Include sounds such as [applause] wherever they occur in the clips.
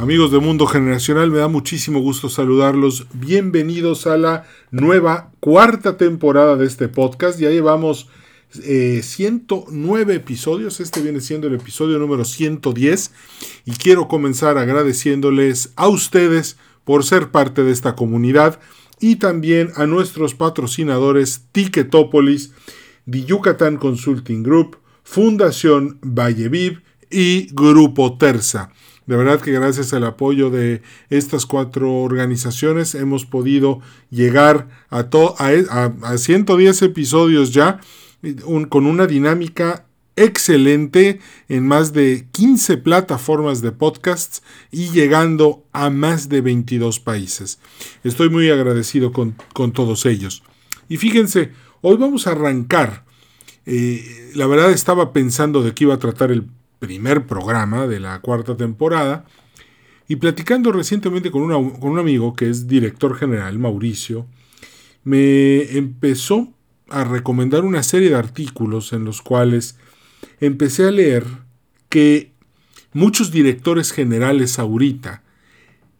Amigos de Mundo Generacional, me da muchísimo gusto saludarlos. Bienvenidos a la nueva cuarta temporada de este podcast. Ya llevamos 109 eh, episodios. Este viene siendo el episodio número 110. Y quiero comenzar agradeciéndoles a ustedes por ser parte de esta comunidad y también a nuestros patrocinadores Ticketopolis, The Yucatán Consulting Group, Fundación Valleviv y Grupo Terza. De verdad que gracias al apoyo de estas cuatro organizaciones hemos podido llegar a, a, 110 episodios ya con una dinámica excelente en más de 15 plataformas de podcasts y llegando a más de 22 países. Estoy muy agradecido con, todos ellos. Y fíjense, hoy vamos a arrancar. Eh, la verdad estaba pensando de qué iba a tratar el primer programa de la cuarta temporada. Y platicando recientemente con, con un amigo que es director general, Mauricio, me empezó a recomendar una serie de artículos en los cuales empecé a leer que muchos directores generales ahorita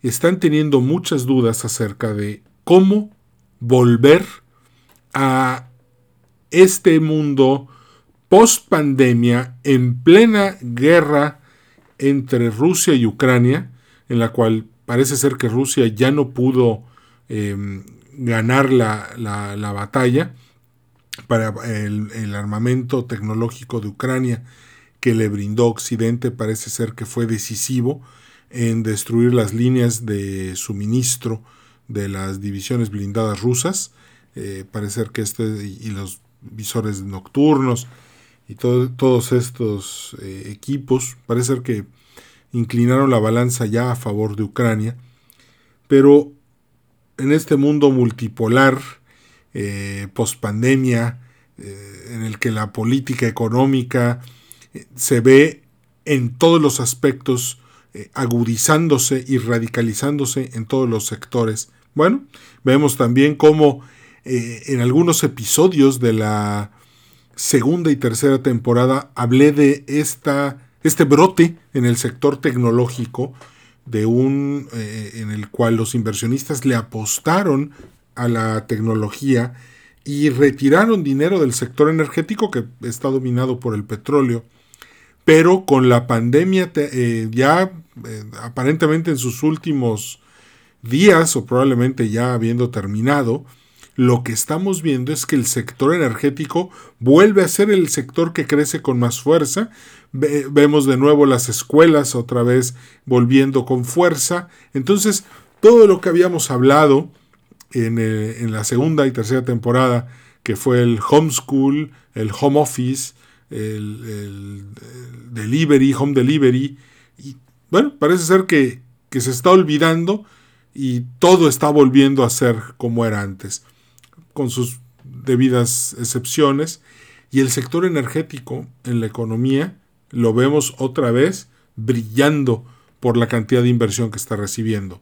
están teniendo muchas dudas acerca de cómo volver a este mundo post pandemia, en plena guerra entre Rusia y Ucrania, en la cual parece ser que Rusia ya no pudo em, ganar la, batalla para el, armamento tecnológico de Ucrania que le brindó Occidente parece ser que fue decisivo en destruir las líneas de suministro de las divisiones blindadas rusas. Eh, parece ser que este y los visores nocturnos y todos estos eh, equipos parece ser que inclinaron la balanza ya a favor de Ucrania, pero en este mundo multipolar, eh, pospandemia, eh, en el que la política económica eh, se ve en todos los aspectos agudizándose y radicalizándose en todos los sectores. Bueno, vemos también cómo en algunos episodios de la segunda y tercera temporada hablé de esta, este brote en el sector tecnológico de un eh, en el cual los inversionistas le apostaron a la tecnología y retiraron dinero del sector energético que está dominado por el petróleo. Pero con la pandemia eh, ya eh, aparentemente en sus últimos días o probablemente ya habiendo terminado, lo que estamos viendo es que el sector energético vuelve a ser el sector que crece con más fuerza. vemos de nuevo las escuelas otra vez volviendo con fuerza. Entonces, todo lo que habíamos hablado en, eh, la segunda y tercera temporada, que fue el homeschool, el home office, el, delivery, home delivery, y bueno, parece ser que, que se está olvidando y todo está volviendo a ser como era antes con sus debidas excepciones, y el sector energético en la economía lo vemos otra vez brillando por la cantidad de inversión que está recibiendo.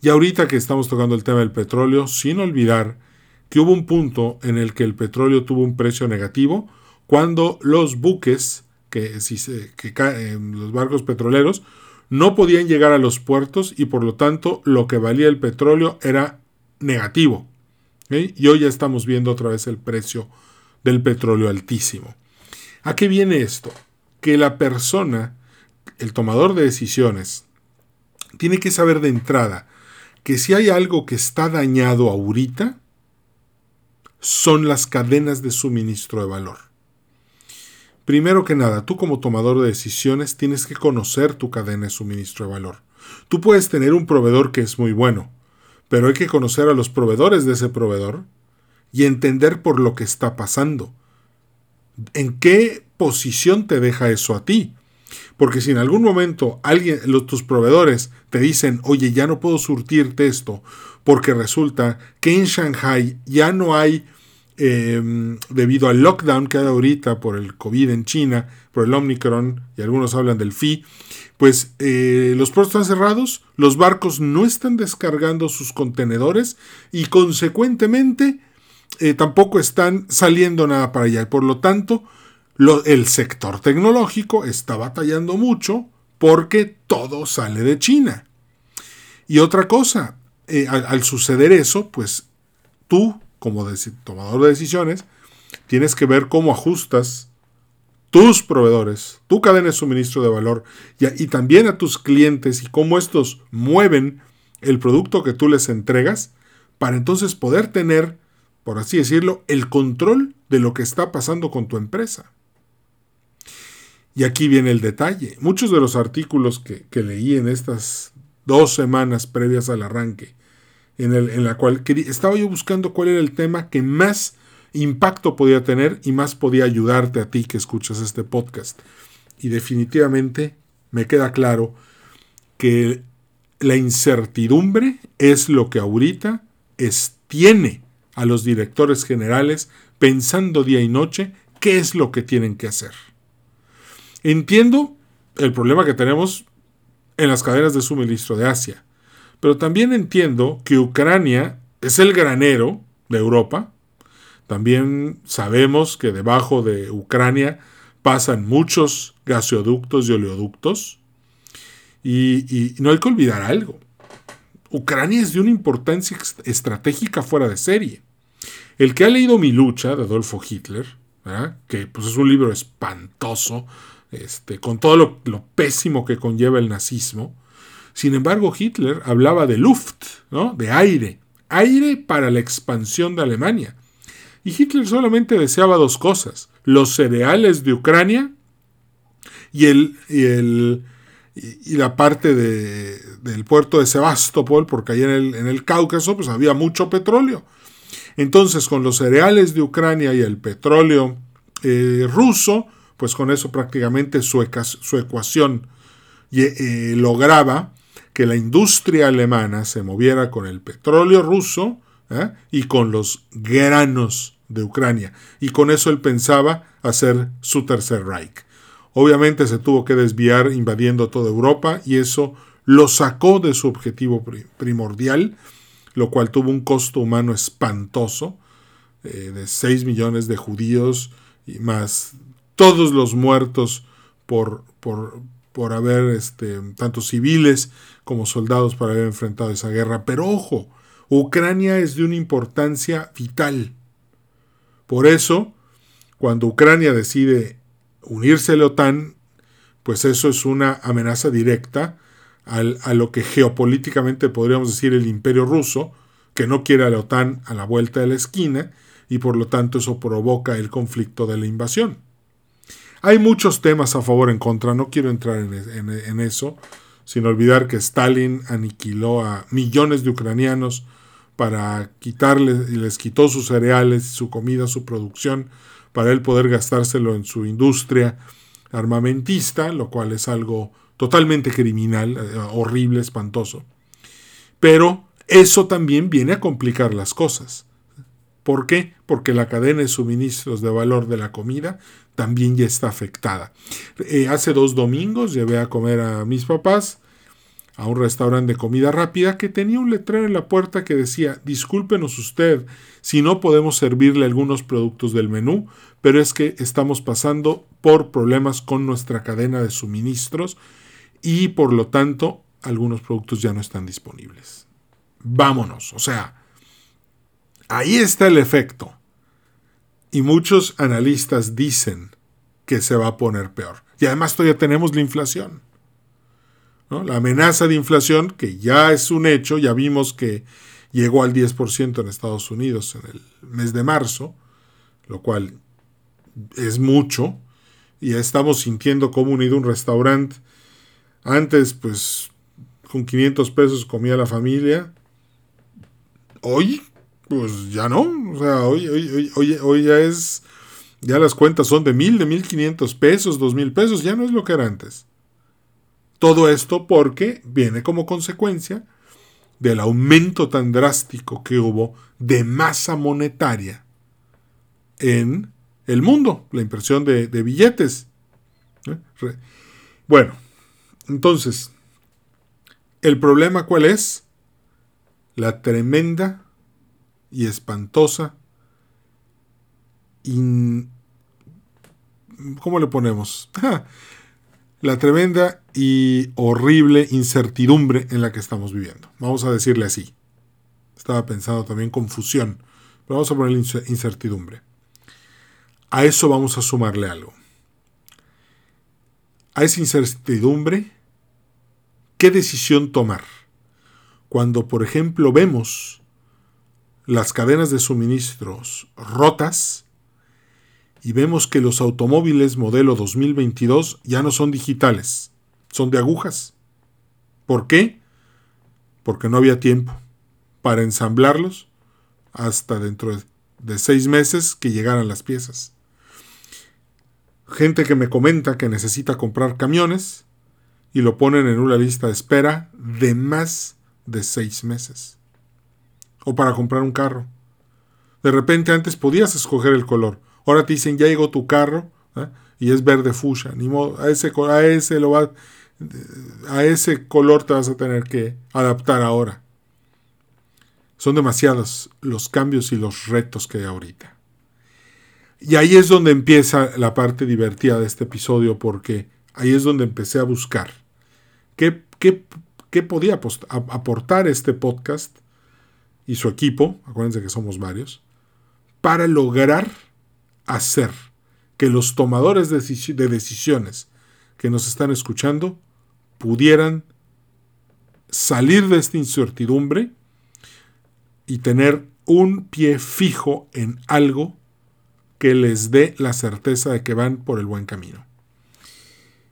Y ahorita que estamos tocando el tema del petróleo, sin olvidar que hubo un punto en el que el petróleo tuvo un precio negativo cuando los buques, que, si que los barcos petroleros, no podían llegar a los puertos y por lo tanto lo que valía el petróleo era negativo. Y hoy ya estamos viendo otra vez el precio del petróleo altísimo. ¿A qué viene esto? Que la persona, el tomador de decisiones, tiene que saber de entrada que si hay algo que está dañado ahorita, son las cadenas de suministro de valor. Primero que nada, tú como tomador de decisiones tienes que conocer tu cadena de suministro de valor. Tú puedes tener un proveedor que es muy bueno, pero hay que conocer a los proveedores de ese proveedor y entender por lo que está pasando. ¿En qué posición te deja eso a ti? Porque si en algún momento alguien, los, tus proveedores te dicen, oye, ya no puedo surtirte esto, porque resulta que en Shanghai ya no hay, em, debido al lockdown que hay ahorita por el COVID en China, por el Omicron, y algunos hablan del FI, pues eh, los puertos están cerrados, los barcos no están descargando sus contenedores y consecuentemente eh, tampoco están saliendo nada para allá. Y por lo tanto, el sector tecnológico está batallando mucho porque todo sale de China. Y otra cosa, eh, al, suceder eso, pues tú, como tomador de decisiones, tienes que ver cómo ajustas tus proveedores, tu cadena de suministro de valor y, también a tus clientes y cómo estos mueven el producto que tú les entregas para entonces poder tener, por así decirlo, el control de lo que está pasando con tu empresa. Y aquí viene el detalle. Muchos de los artículos que, leí en estas dos semanas previas al arranque, en, la cual estaba yo buscando cuál era el tema que más impacto podía tener y más podía ayudarte a ti que escuchas este podcast. Y definitivamente me queda claro que la incertidumbre es lo que ahorita es, tiene a los directores generales pensando día y noche qué es lo que tienen que hacer. Entiendo el problema que tenemos en las cadenas de suministro de Asia, pero también entiendo que Ucrania es el granero de Europa. También sabemos que debajo de Ucrania pasan muchos gasoductos y oleoductos. Y, no hay que olvidar algo. Ucrania es de una importancia estratégica fuera de serie. El que ha leído Mi lucha de Adolfo Hitler, que pues, es un libro espantoso, este, con todo lo, pésimo que conlleva el nazismo. Sin embargo, Hitler hablaba de Luft, ¿no? de aire, aire para la expansión de Alemania. Y Hitler solamente deseaba dos cosas, los cereales de Ucrania y, el, y, el, y la parte de, del puerto de Sebastopol, porque ahí en el, en el Cáucaso pues, había mucho petróleo. Entonces, con los cereales de Ucrania y el petróleo eh, ruso, pues con eso prácticamente su, ecuación eh, lograba que la industria alemana se moviera con el petróleo ruso ¿eh? y con los granos de Ucrania. Y con eso él pensaba hacer su tercer Reich. Obviamente se tuvo que desviar invadiendo toda Europa y eso lo sacó de su objetivo primordial, lo cual tuvo un costo humano espantoso eh, de 6 millones de judíos y más todos los muertos por, por, por haber, este, tanto civiles como soldados, para haber enfrentado esa guerra. Pero ojo, Ucrania es de una importancia vital. Por eso, cuando Ucrania decide unirse a la OTAN, pues eso es una amenaza directa al, a lo que geopolíticamente podríamos decir el imperio ruso, que no quiere a la OTAN a la vuelta de la esquina, y por lo tanto eso provoca el conflicto de la invasión. Hay muchos temas a favor en contra, no quiero entrar en, eso, sin olvidar que Stalin aniquiló a millones de ucranianos para quitarles y les quitó sus cereales, su comida, su producción, para él poder gastárselo en su industria armamentista, lo cual es algo totalmente criminal, eh, horrible, espantoso. Pero eso también viene a complicar las cosas. ¿Por qué? Porque la cadena de suministros de valor de la comida también ya está afectada. Eh, hace dos domingos llevé a comer a mis papás a un restaurante de comida rápida que tenía un letrero en la puerta que decía, discúlpenos usted si no podemos servirle algunos productos del menú, pero es que estamos pasando por problemas con nuestra cadena de suministros y por lo tanto algunos productos ya no están disponibles. Vámonos, o sea, Ahí está el efecto. Y muchos analistas dicen que se va a poner peor. Y además todavía tenemos la inflación. La amenaza de inflación, que ya es un hecho, ya vimos que llegó al 10% en Estados Unidos en el mes de marzo, lo cual es mucho, y ya estamos sintiendo como unido un restaurante. Antes, pues, con 500 pesos comía la familia. Hoy pues ya no. O sea, hoy, hoy, hoy, hoy ya es Ya las cuentas son de mil, de mil quinientos pesos, dos mil pesos, ya no es lo que era antes. Todo esto porque viene como consecuencia del aumento tan drástico que hubo de masa monetaria en el mundo, la impresión de, billetes. ¿Eh? Bueno, entonces, ¿el problema cuál es? La tremenda y espantosa ¿Cómo le ponemos? [laughs] la tremenda y horrible incertidumbre en la que estamos viviendo. Vamos a decirle así. Estaba pensando también confusión, pero vamos a ponerle incertidumbre. A eso vamos a sumarle algo. A esa incertidumbre, ¿qué decisión tomar? Cuando, por ejemplo, vemos las cadenas de suministros rotas y vemos que los automóviles modelo 2022 ya no son digitales, son de agujas. ¿Por qué? Porque no había tiempo para ensamblarlos hasta dentro de seis meses que llegaran las piezas. Gente que me comenta que necesita comprar camiones y lo ponen en una lista de espera de más de seis meses. O para comprar un carro. De repente antes podías escoger el color. Ahora te dicen, ya llegó tu carro ¿eh? y es verde fuchsia. Ni modo, a ese, a ese lo va, a ese color te vas a tener que adaptar ahora. Son demasiados los cambios y los retos que hay ahorita. Y ahí es donde empieza la parte divertida de este episodio, porque ahí es donde empecé a buscar qué, qué, qué podía aportar este podcast y su equipo, acuérdense que somos varios, para lograr hacer que los tomadores de decisiones que nos están escuchando pudieran salir de esta incertidumbre y tener un pie fijo en algo que les dé la certeza de que van por el buen camino.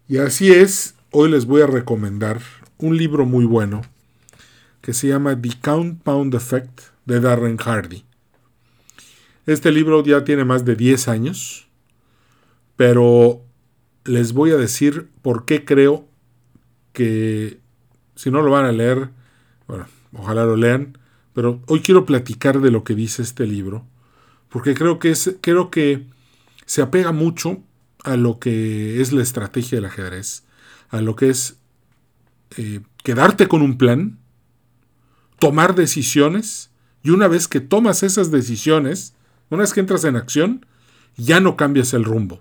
Y así es, hoy les voy a recomendar un libro muy bueno que se llama The Compound Effect de Darren Hardy. Este libro ya tiene más de 10 años, pero les voy a decir por qué creo que si no lo van a leer, bueno, ojalá lo lean, pero hoy quiero platicar de lo que dice este libro, porque creo que es, creo que se apega mucho a lo que es la estrategia del ajedrez, a lo que es eh, quedarte con un plan, tomar decisiones, y una vez que tomas esas decisiones, una vez que entras en acción, ya no cambias el rumbo.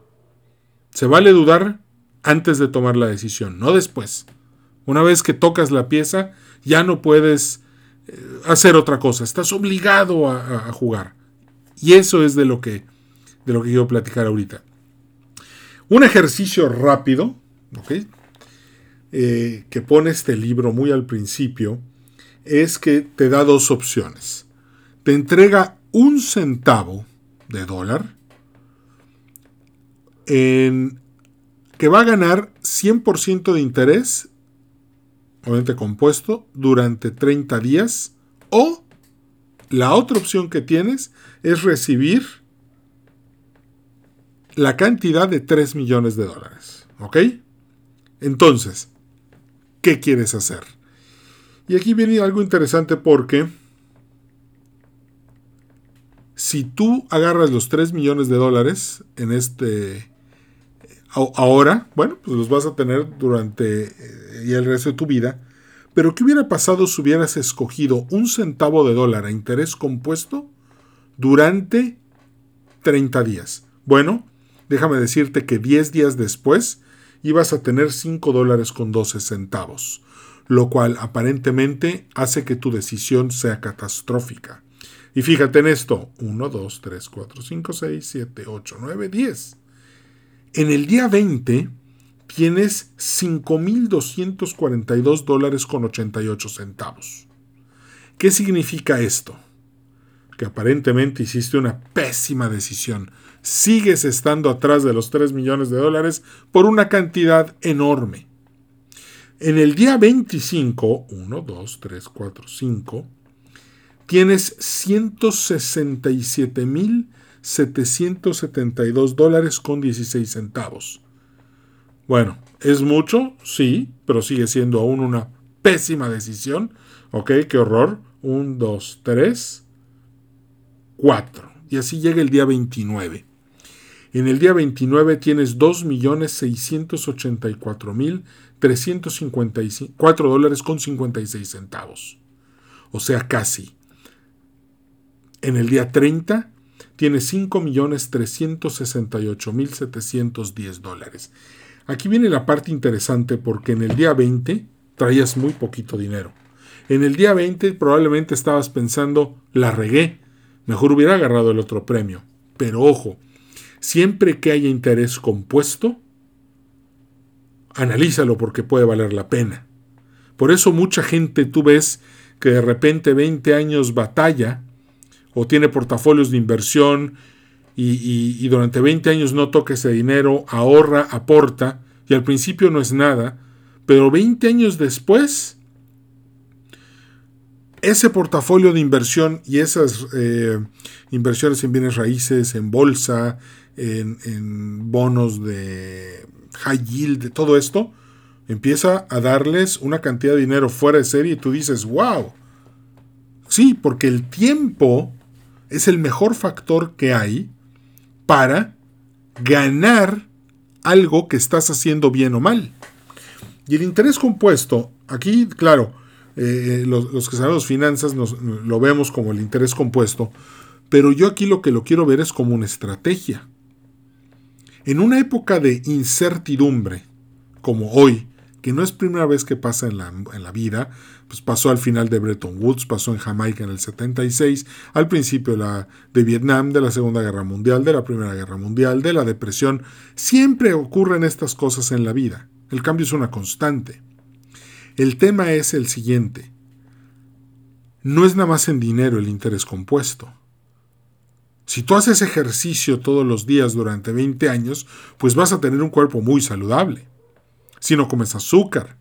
Se vale dudar antes de tomar la decisión, no después. Una vez que tocas la pieza, ya no puedes eh, hacer otra cosa. Estás obligado a, jugar. Y eso es de lo que de lo que quiero platicar ahorita. Un ejercicio rápido, eh, que pone este libro muy al principio, es que te da dos opciones. Te entrega un centavo de dólar en que va a ganar 100% de interés, obviamente compuesto, durante 30 días. O la otra opción que tienes es recibir la cantidad de 3 millones de dólares. ¿Ok? Entonces, ¿qué quieres hacer? Y aquí viene algo interesante porque si tú agarras los 3 millones de dólares en este ahora, bueno, pues los vas a tener durante eh, y el resto de tu vida. Pero ¿qué hubiera pasado si hubieras escogido un centavo de dólar a interés compuesto durante 30 días? Bueno, déjame decirte que 10 días después ibas a tener 5 dólares con 12 centavos, lo cual aparentemente hace que tu decisión sea catastrófica. Y fíjate en esto, 1, 2, 3, 4, 5, 6, 7, 8, 9, 10. En el día 20 tienes 5.242 dólares con 88 centavos. ¿Qué significa esto? Que aparentemente hiciste una pésima decisión. Sigues estando atrás de los 3 millones de dólares por una cantidad enorme. En el día 25, 1, 2, 3, 4, 5, tienes 167 mil 772 dólares con 16 centavos. Bueno, ¿es mucho? Sí, pero sigue siendo aún una pésima decisión. Ok, qué horror. 1, 2, 3, 4. Y así llega el día 29. En el día 29 tienes 2.684.354 dólares con 56 centavos. O sea, casi. En el día 30 tienes 5.368.710 dólares. Aquí viene la parte interesante porque en el día 20 traías muy poquito dinero. En el día 20 probablemente estabas pensando, la regué, mejor hubiera agarrado el otro premio. Pero ojo, Siempre que haya interés compuesto, analízalo porque puede valer la pena. Por eso mucha gente tú ves que de repente 20 años batalla o tiene portafolios de inversión y, durante 20 años no toca ese dinero, ahorra, aporta y al principio no es nada, pero 20 años después ese portafolio de inversión y esas eh, inversiones en bienes raíces, en bolsa, en, bonos de high yield, de todo esto, empieza a darles una cantidad de dinero fuera de serie y tú dices, wow. Sí, porque el tiempo es el mejor factor que hay para ganar algo que estás haciendo bien o mal. Y el interés compuesto, aquí, claro, eh, los, que sabemos finanzas nos, lo vemos como el interés compuesto, pero yo aquí lo que lo quiero ver es como una estrategia. En una época de incertidumbre, como hoy, que no es primera vez que pasa en la, en la, vida, pues pasó al final de Bretton Woods, pasó en Jamaica en el 76, al principio de, Vietnam, de la Segunda Guerra Mundial, de la Primera Guerra Mundial, de la Depresión, siempre ocurren estas cosas en la vida. El cambio es una constante. El tema es el siguiente. No es nada más en dinero el interés compuesto. Si tú haces ejercicio todos los días durante 20 años, pues vas a tener un cuerpo muy saludable. Si no comes azúcar,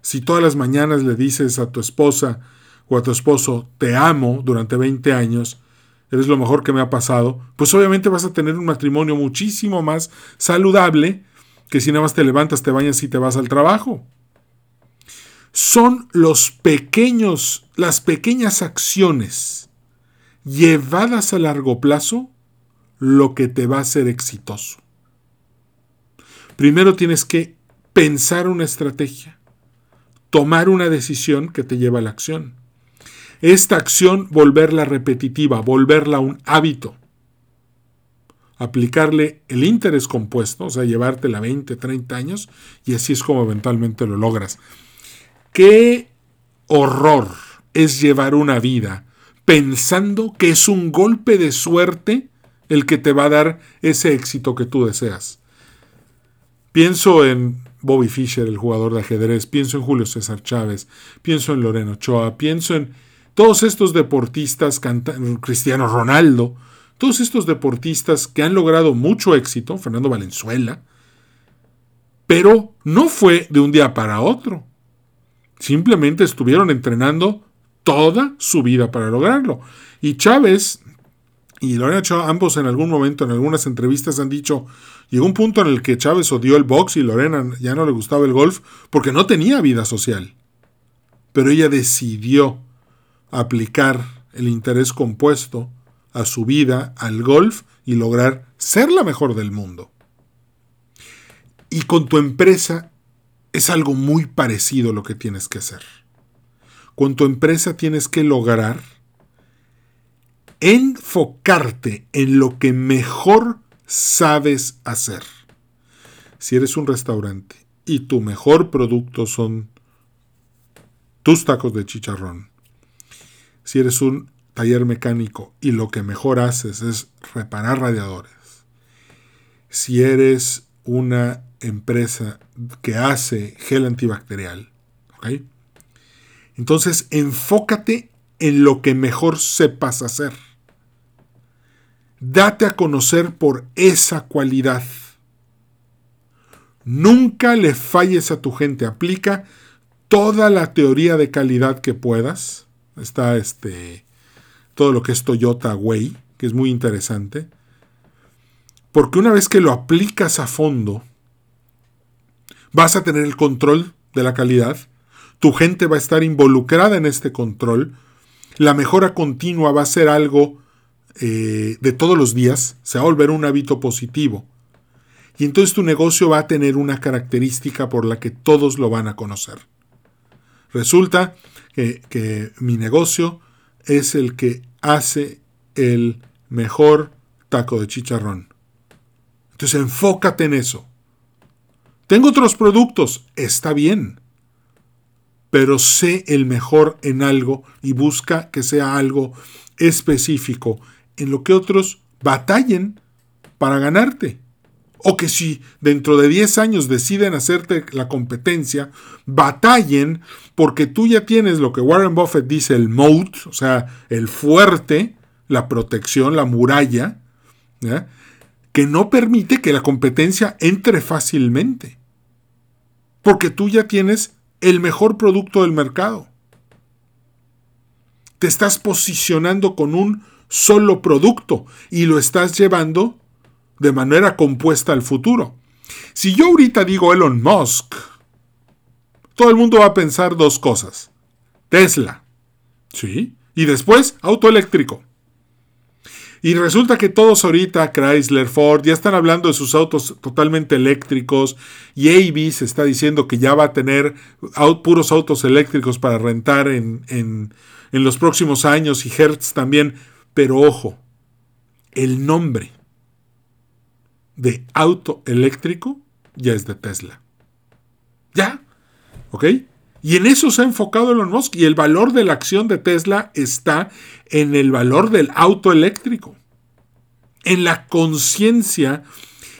si todas las mañanas le dices a tu esposa o a tu esposo te amo durante 20 años, eres lo mejor que me ha pasado, pues obviamente vas a tener un matrimonio muchísimo más saludable que si nada más te levantas, te bañas y te vas al trabajo. Son los pequeños, las pequeñas acciones llevadas a largo plazo lo que te va a hacer exitoso. Primero tienes que pensar una estrategia, tomar una decisión que te lleva a la acción. Esta acción volverla repetitiva, volverla un hábito. Aplicarle el interés compuesto, o sea, llevártela 20, 30 años, y así es como eventualmente lo logras. ¿Qué horror es llevar una vida pensando que es un golpe de suerte el que te va a dar ese éxito que tú deseas. Pienso en Bobby Fischer, el jugador de ajedrez, pienso en Julio César Chávez, pienso en Loreno Ochoa, pienso en todos estos deportistas, Cristiano Ronaldo, todos estos deportistas que han logrado mucho éxito, Fernando Valenzuela, pero no fue de un día para otro. Simplemente estuvieron entrenando toda su vida para lograrlo. Y Chávez y Lorena Chávez, ambos en algún momento, en algunas entrevistas han dicho, llegó un punto en el que Chávez odió el box y Lorena ya no le gustaba el golf porque no tenía vida social. Pero ella decidió aplicar el interés compuesto a su vida, al golf y lograr ser la mejor del mundo. Y con tu empresa es algo muy parecido lo que tienes que hacer con tu empresa tienes que lograr enfocarte en lo que mejor sabes hacer. Si eres un restaurante y tu mejor producto son tus tacos de chicharrón, si eres un taller mecánico y lo que mejor haces es reparar radiadores, si eres una empresa que hace gel antibacterial, ¿ok? Entonces, enfócate en lo que mejor sepas hacer. Date a conocer por esa cualidad. Nunca le falles a tu gente. Aplica toda la teoría de calidad que puedas. Está este todo lo que es Toyota Way, que es muy interesante. Porque una vez que lo aplicas a fondo, vas a tener el control de la calidad, tu gente va a estar involucrada en este control, la mejora continua va a ser algo eh, de todos los días, se va a volver un hábito positivo. Y entonces tu negocio va a tener una característica por la que todos lo van a conocer. Resulta que, que mi negocio es el que hace el mejor taco de chicharrón. Entonces enfócate en eso. Tengo otros productos, está bien, pero sé el mejor en algo y busca que sea algo específico en lo que otros batallen para ganarte. O que si dentro de 10 años deciden hacerte la competencia, batallen porque tú ya tienes lo que Warren Buffett dice el moat, o sea, el fuerte, la protección, la muralla, que no permite que la competencia entre fácilmente. Porque tú ya tienes el mejor producto del mercado. Te estás posicionando con un solo producto y lo estás llevando de manera compuesta al futuro. Si yo ahorita digo Elon Musk, todo el mundo va a pensar dos cosas. Tesla. ¿Sí? Y después auto eléctrico. Y resulta que todos ahorita, Chrysler, Ford, ya están hablando de sus autos totalmente eléctricos. Y Avis está diciendo que ya va a tener puros autos eléctricos para rentar en, en los próximos años y Hertz también. Pero ojo, el nombre de auto eléctrico ya es de Tesla. ¿Ya? ¿Ok? Y en eso se ha enfocado Elon Musk. Y el valor de la acción de Tesla está en el valor del auto eléctrico. En la conciencia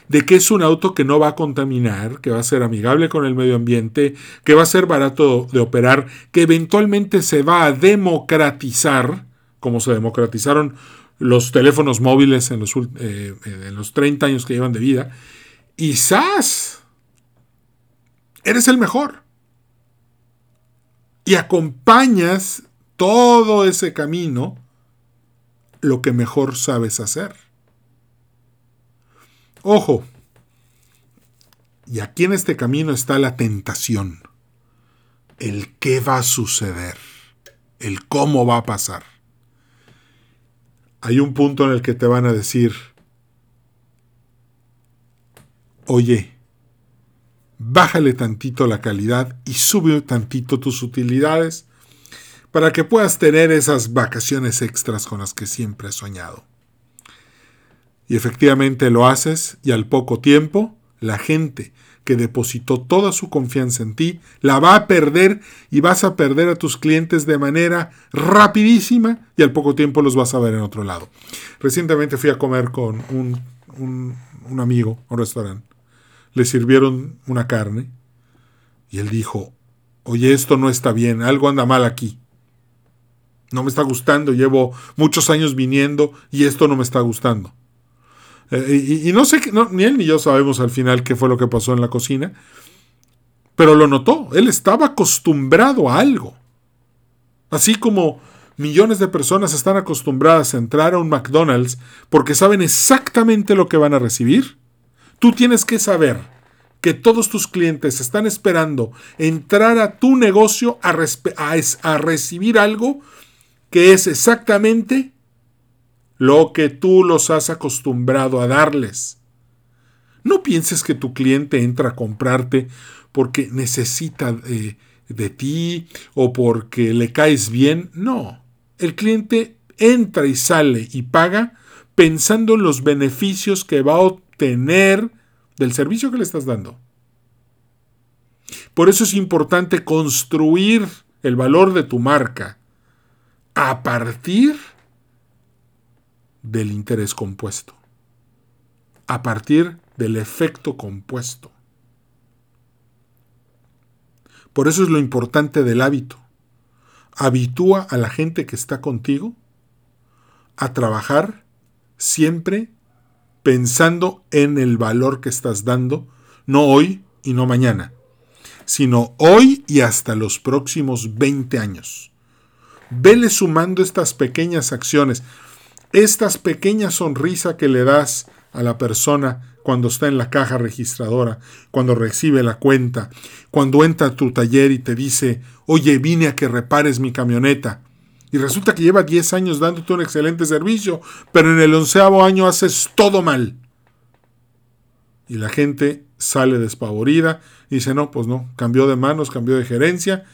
de que es un auto que no va a contaminar, que va a ser amigable con el medio ambiente, que va a ser barato de operar, que eventualmente se va a democratizar, como se democratizaron los teléfonos móviles en los, eh, los 30 años que llevan de vida. Y. Eres el mejor. Y acompañas todo ese camino lo que mejor sabes hacer. Ojo, y aquí en este camino está la tentación, el qué va a suceder, el cómo va a pasar hay un punto en el que te van a decir, oye, bájale tantito la calidad y sube tantito tus utilidades para que puedas tener esas vacaciones extras con las que siempre has soñado. Y efectivamente lo haces y al poco tiempo la gente que depositó toda su confianza en ti, la va a perder y vas a perder a tus clientes de manera rapidísima y al poco tiempo los vas a ver en otro lado. Recientemente fui a comer con un, un, amigo a un restaurante. Le sirvieron una carne y él dijo, oye, esto no está bien, algo anda mal aquí. No me está gustando, llevo muchos años viniendo y esto no me está gustando. Eh, y, no sé, ni él ni yo sabemos al final qué fue lo que pasó en la cocina, pero lo notó, él estaba acostumbrado a algo. Así como millones de personas están acostumbradas a entrar a un McDonald's porque saben exactamente lo que van a recibir, tú tienes que saber que todos tus clientes están esperando entrar a tu negocio a, recibir algo que es exactamente lo que tú los has acostumbrado a darles. No pienses que tu cliente entra a comprarte porque necesita de, de ti o porque le caes bien. No, el cliente entra y sale y paga pensando en los beneficios que va a obtener del servicio que le estás dando. Por eso es importante construir el valor de tu marca a partir del interés compuesto, a partir del efecto compuesto. Por eso es lo importante del hábito. Habitúa a la gente que está contigo a trabajar siempre pensando en el valor que estás dando, no hoy y no mañana, sino hoy y hasta los próximos 20 años. Vele sumando estas pequeñas acciones estas pequeñas sonrisas que le das a la persona cuando está en la caja registradora, cuando recibe la cuenta, cuando entra a tu taller y te dice, oye, vine a que repares mi camioneta. Y resulta que lleva 10 años dándote un excelente servicio, pero en el onceavo año haces todo mal. Y la gente sale despavorida y dice, no, pues no, cambió de manos, cambió de gerencia.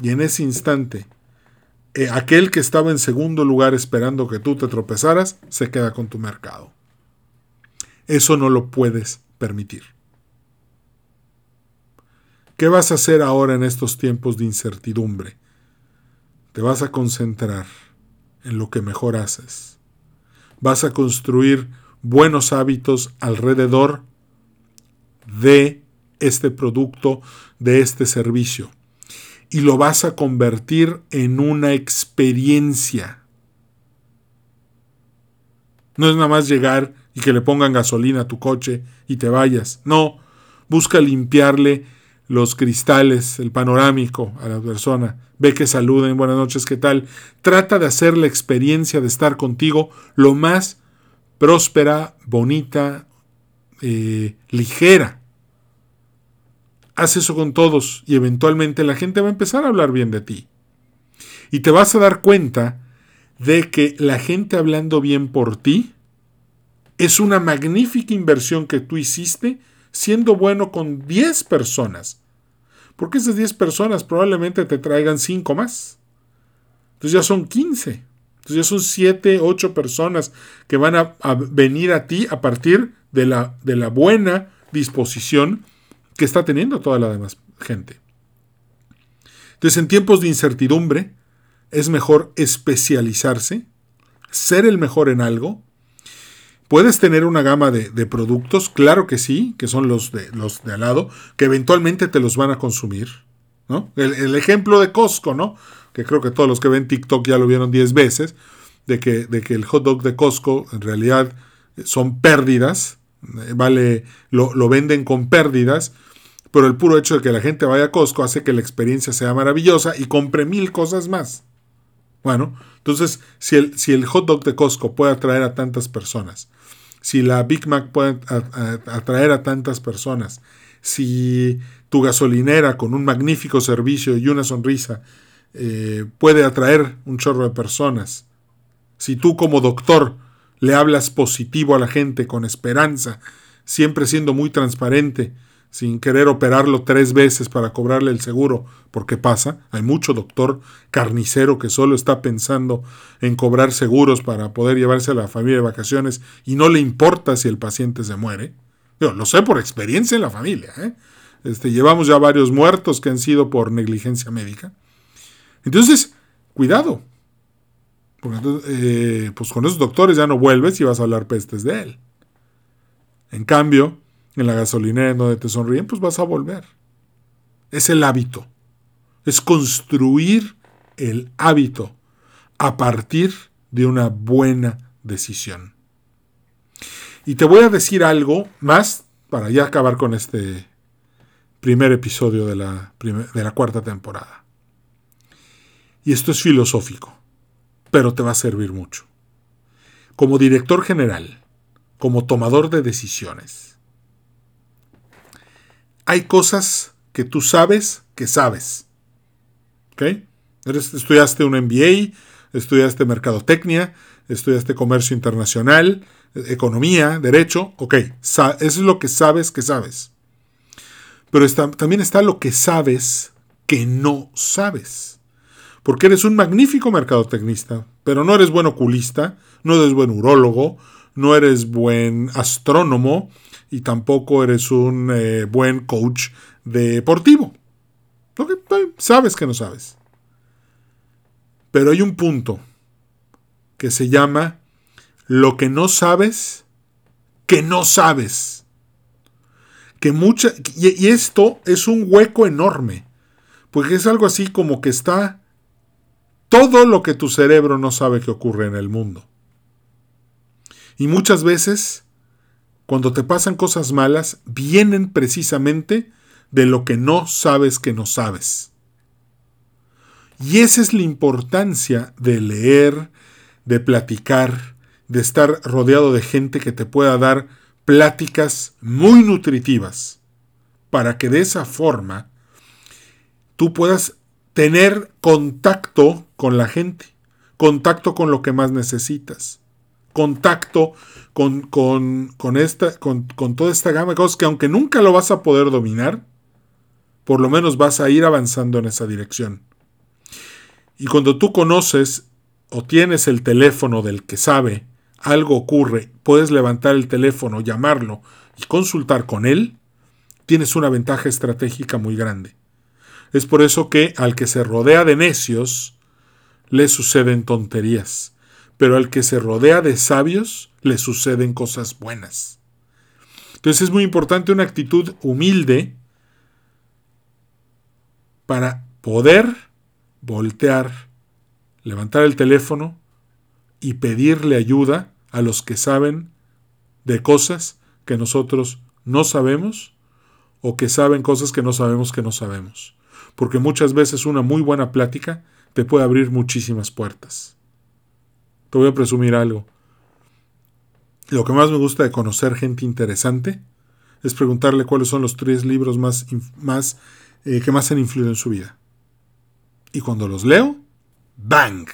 Y en ese instante, eh, aquel que estaba en segundo lugar esperando que tú te tropezaras, se queda con tu mercado. Eso no lo puedes permitir. ¿Qué vas a hacer ahora en estos tiempos de incertidumbre? Te vas a concentrar en lo que mejor haces. Vas a construir buenos hábitos alrededor de este producto, de este servicio. Y lo vas a convertir en una experiencia. No es nada más llegar y que le pongan gasolina a tu coche y te vayas. No, busca limpiarle los cristales, el panorámico a la persona. Ve que saluden, buenas noches, ¿qué tal? Trata de hacer la experiencia de estar contigo lo más próspera, bonita, eh, ligera haz eso con todos y eventualmente la gente va a empezar a hablar bien de ti. Y te vas a dar cuenta de que la gente hablando bien por ti es una magnífica inversión que tú hiciste siendo bueno con 10 personas. Porque esas 10 personas probablemente te traigan 5 más. Entonces ya son 15. Entonces ya son 7, 8 personas que van a, a, venir a ti a partir de la, de la buena disposición que está teniendo toda la demás gente. Entonces, en tiempos de incertidumbre, es mejor especializarse, ser el mejor en algo. Puedes tener una gama de, productos, claro que sí, que son los de, los de al lado, que eventualmente te los van a consumir. ¿no? El, ejemplo de Costco, ¿no? que creo que todos los que ven TikTok ya lo vieron 10 veces, de que, de que el hot dog de Costco en realidad son pérdidas, eh, vale, lo, lo venden con pérdidas, pero el puro hecho de que la gente vaya a Costco hace que la experiencia sea maravillosa y compre mil cosas más. Bueno, entonces, si el, si el hot dog de Costco puede atraer a tantas personas, si la Big Mac puede atraer a tantas personas, si tu gasolinera con un magnífico servicio y una sonrisa eh, puede atraer un chorro de personas, si tú como doctor le hablas positivo a la gente con esperanza, siempre siendo muy transparente, sin querer operarlo tres veces para cobrarle el seguro, porque pasa, hay mucho doctor carnicero que solo está pensando en cobrar seguros para poder llevarse a la familia de vacaciones y no le importa si el paciente se muere. Yo lo sé por experiencia en la familia. ¿eh? Este, llevamos ya varios muertos que han sido por negligencia médica. Entonces, cuidado. Porque eh, pues con esos doctores ya no vuelves y vas a hablar pestes de él. En cambio, en la gasolinera donde te sonríen, pues vas a volver. Es el hábito. Es construir el hábito a partir de una buena decisión. Y te voy a decir algo más para ya acabar con este primer episodio de la, de la cuarta temporada. Y esto es filosófico, pero te va a servir mucho. Como director general, como tomador de decisiones, hay cosas que tú sabes que sabes. ¿Ok? estudiaste un MBA, estudiaste mercadotecnia, estudiaste comercio internacional, economía, derecho. Ok, eso es lo que sabes que sabes. Pero también está lo que sabes que no sabes. Porque eres un magnífico mercadotecnista, pero no eres buen oculista, no eres buen urólogo, no eres buen astrónomo, y tampoco eres un eh, buen coach deportivo. sabes que no sabes. Pero hay un punto que se llama lo que no sabes, que no sabes. Que mucha, y, y esto es un hueco enorme, porque es algo así como que está todo lo que tu cerebro no sabe que ocurre en el mundo. Y muchas veces cuando te pasan cosas malas, vienen precisamente de lo que no sabes que no sabes. Y esa es la importancia de leer, de platicar, de estar rodeado de gente que te pueda dar pláticas muy nutritivas para que de esa forma tú puedas tener contacto con la gente, contacto con lo que más necesitas, contacto con, con, esta, con, con toda esta gama de cosas que aunque nunca lo vas a poder dominar, por lo menos vas a ir avanzando en esa dirección. Y cuando tú conoces o tienes el teléfono del que sabe algo ocurre, puedes levantar el teléfono, llamarlo y consultar con él, tienes una ventaja estratégica muy grande. Es por eso que al que se rodea de necios, le suceden tonterías, pero al que se rodea de sabios, le suceden cosas buenas. Entonces es muy importante una actitud humilde para poder voltear, levantar el teléfono y pedirle ayuda a los que saben de cosas que nosotros no sabemos o que saben cosas que no sabemos que no sabemos. Porque muchas veces una muy buena plática te puede abrir muchísimas puertas. Te voy a presumir algo. Lo que más me gusta de conocer gente interesante es preguntarle cuáles son los tres libros más, más eh, que más han influido en su vida. Y cuando los leo, ¡bang!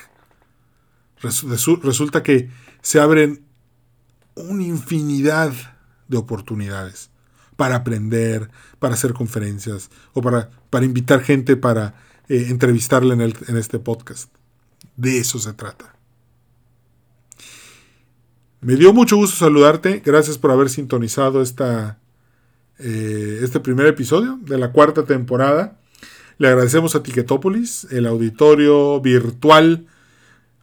Resulta que se abren una infinidad de oportunidades para aprender, para hacer conferencias o para, para invitar gente para eh, entrevistarle en, en, este podcast. De eso se trata. Me dio mucho gusto saludarte. Gracias por haber sintonizado esta, eh, este primer episodio de la cuarta temporada. Le agradecemos a Ticketopolis, el auditorio virtual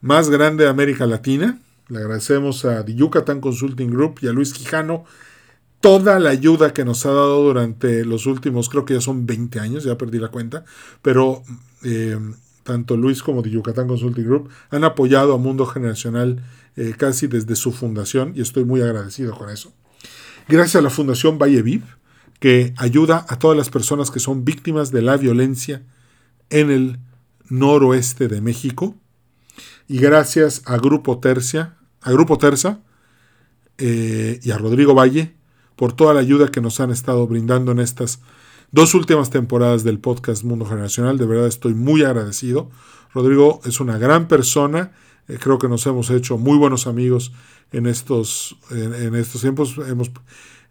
más grande de América Latina. Le agradecemos a The Yucatán Consulting Group y a Luis Quijano toda la ayuda que nos ha dado durante los últimos, creo que ya son 20 años, ya perdí la cuenta, pero eh, tanto Luis como The Yucatán Consulting Group han apoyado a Mundo Generacional eh, casi desde su fundación y estoy muy agradecido con eso. Gracias a la Fundación Valle Viv, que ayuda a todas las personas que son víctimas de la violencia en el noroeste de México. Y gracias a Grupo Tercia, a Grupo Terza eh, y a Rodrigo Valle por toda la ayuda que nos han estado brindando en estas dos últimas temporadas del podcast Mundo Generacional. De verdad estoy muy agradecido. Rodrigo es una gran persona. Eh, creo que nos hemos hecho muy buenos amigos en estos, en, estos tiempos. Hemos,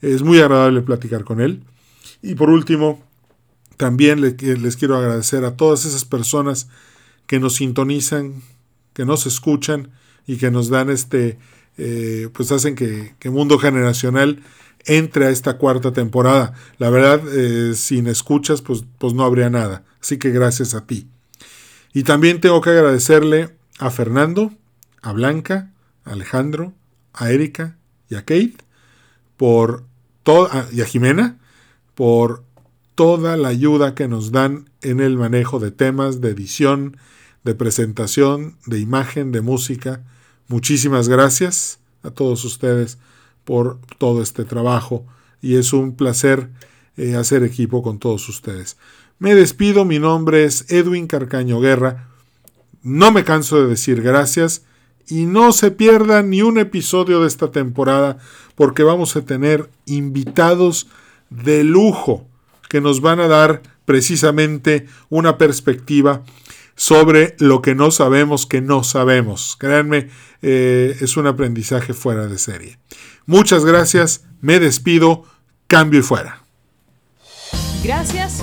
es muy agradable platicar con él. Y por último, también les quiero agradecer a todas esas personas que nos sintonizan, que nos escuchan y que nos dan este, eh, pues hacen que, Mundo Generacional entre a esta cuarta temporada. La verdad, eh, sin escuchas, pues, pues no habría nada. Así que gracias a ti. Y también tengo que agradecerle a Fernando, a Blanca, a Alejandro, a Erika y a Kate por toda, y a Jimena por toda la ayuda que nos dan en el manejo de temas, de edición, de presentación, de imagen, de música. Muchísimas gracias a todos ustedes por todo este trabajo y es un placer eh, hacer equipo con todos ustedes. Me despido, mi nombre es Edwin Carcaño Guerra. No me canso de decir gracias y no se pierdan ni un episodio de esta temporada porque vamos a tener invitados de lujo que nos van a dar precisamente una perspectiva sobre lo que no sabemos que no sabemos. Créanme, eh, es un aprendizaje fuera de serie. Muchas gracias, me despido, cambio y fuera. Gracias